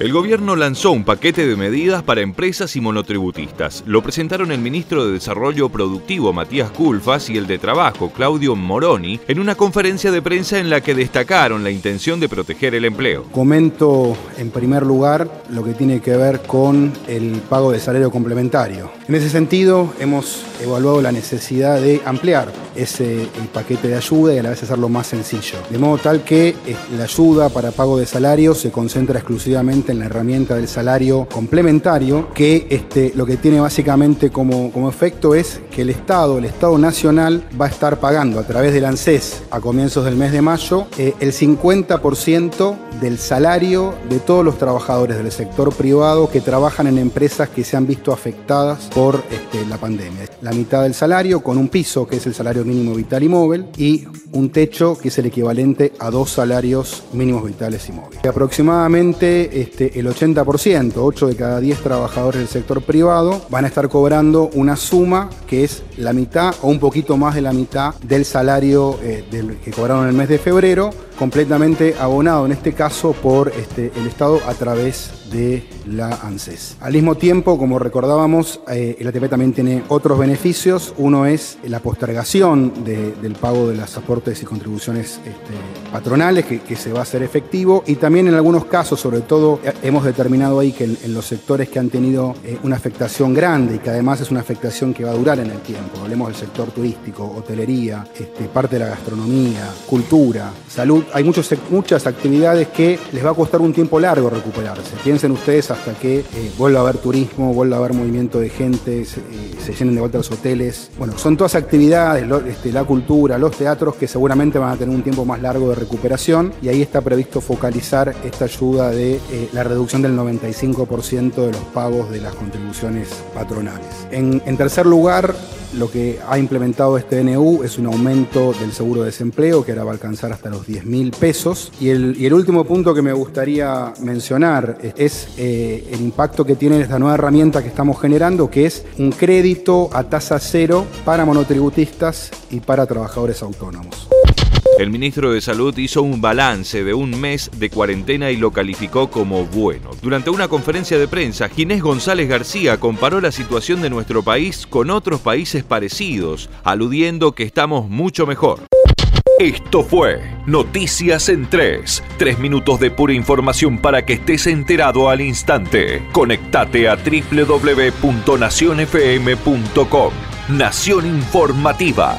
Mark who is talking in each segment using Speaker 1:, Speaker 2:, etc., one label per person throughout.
Speaker 1: El gobierno lanzó un paquete de medidas para empresas y monotributistas. Lo presentaron el ministro de Desarrollo Productivo Matías Culfas y el de Trabajo Claudio Moroni en una conferencia de prensa en la que destacaron la intención de proteger el empleo.
Speaker 2: Comento en primer lugar lo que tiene que ver con el pago de salario complementario. En ese sentido, hemos evaluado la necesidad de ampliar ese paquete de ayuda y a la vez hacerlo más sencillo. De modo tal que eh, la ayuda para pago de salario se concentra exclusivamente en la herramienta del salario complementario, que este, lo que tiene básicamente como, como efecto es que el Estado, el Estado Nacional, va a estar pagando a través del ANSES a comienzos del mes de mayo eh, el 50% del salario de todos los trabajadores del sector privado que trabajan en empresas que se han visto afectadas por este, la pandemia. La mitad del salario con un piso, que es el salario mínimo vital y móvil, y un techo, que es el equivalente a dos salarios mínimos vitales y móviles. Aproximadamente este, el 80%, 8 de cada 10 trabajadores del sector privado, van a estar cobrando una suma que es la mitad o un poquito más de la mitad del salario eh, que cobraron en el mes de febrero, completamente abonado en este caso por este, el Estado a través de la ANSES. Al mismo tiempo, como recordábamos, eh, el ATP también tiene otros beneficios. Uno es la postergación de, del pago de los aportes y contribuciones este, patronales, que, se va a hacer efectivo. Y también en algunos casos, sobre todo, eh, hemos determinado ahí que en, en los sectores que han tenido eh, una afectación grande y que además es una afectación que va a durar en el tiempo, hablemos del sector turístico, hotelería, este, parte de la gastronomía, cultura, salud, hay muchos, muchas actividades que les va a costar un tiempo largo recuperarse. Piensen ustedes hasta que eh, vuelva a haber turismo, vuelva a haber movimiento de gente, se, eh, llenen de vuelta los hoteles. Bueno, son todas actividades, este, la cultura, los teatros que seguramente van a tener un tiempo más largo de recuperación y ahí está previsto focalizar esta ayuda de eh, la reducción del 95% de los pagos de las contribuciones patronales. En tercer lugar, lo que ha implementado este DNU es un aumento del seguro de desempleo que ahora va a alcanzar hasta los 10 mil pesos. Y el, y el, último punto que me gustaría mencionar es eh, el impacto que tiene esta nueva herramienta que estamos generando, que es un crédito a tasa cero para monotributistas y para trabajadores autónomos.
Speaker 1: El ministro de Salud hizo un balance de un mes de cuarentena y lo calificó como bueno. Durante una conferencia de prensa, Ginés González García comparó la situación de nuestro país con otros países parecidos, aludiendo que estamos mucho mejor. Esto fue Noticias en 3. Tres minutos de pura información para que estés enterado al instante. Conectate a www.nacionfm.com. Nación Informativa.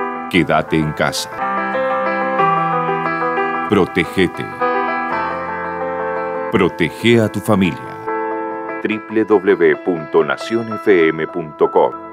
Speaker 1: Quédate en casa. Protégete. Protege a tu familia. www.nacionfm.com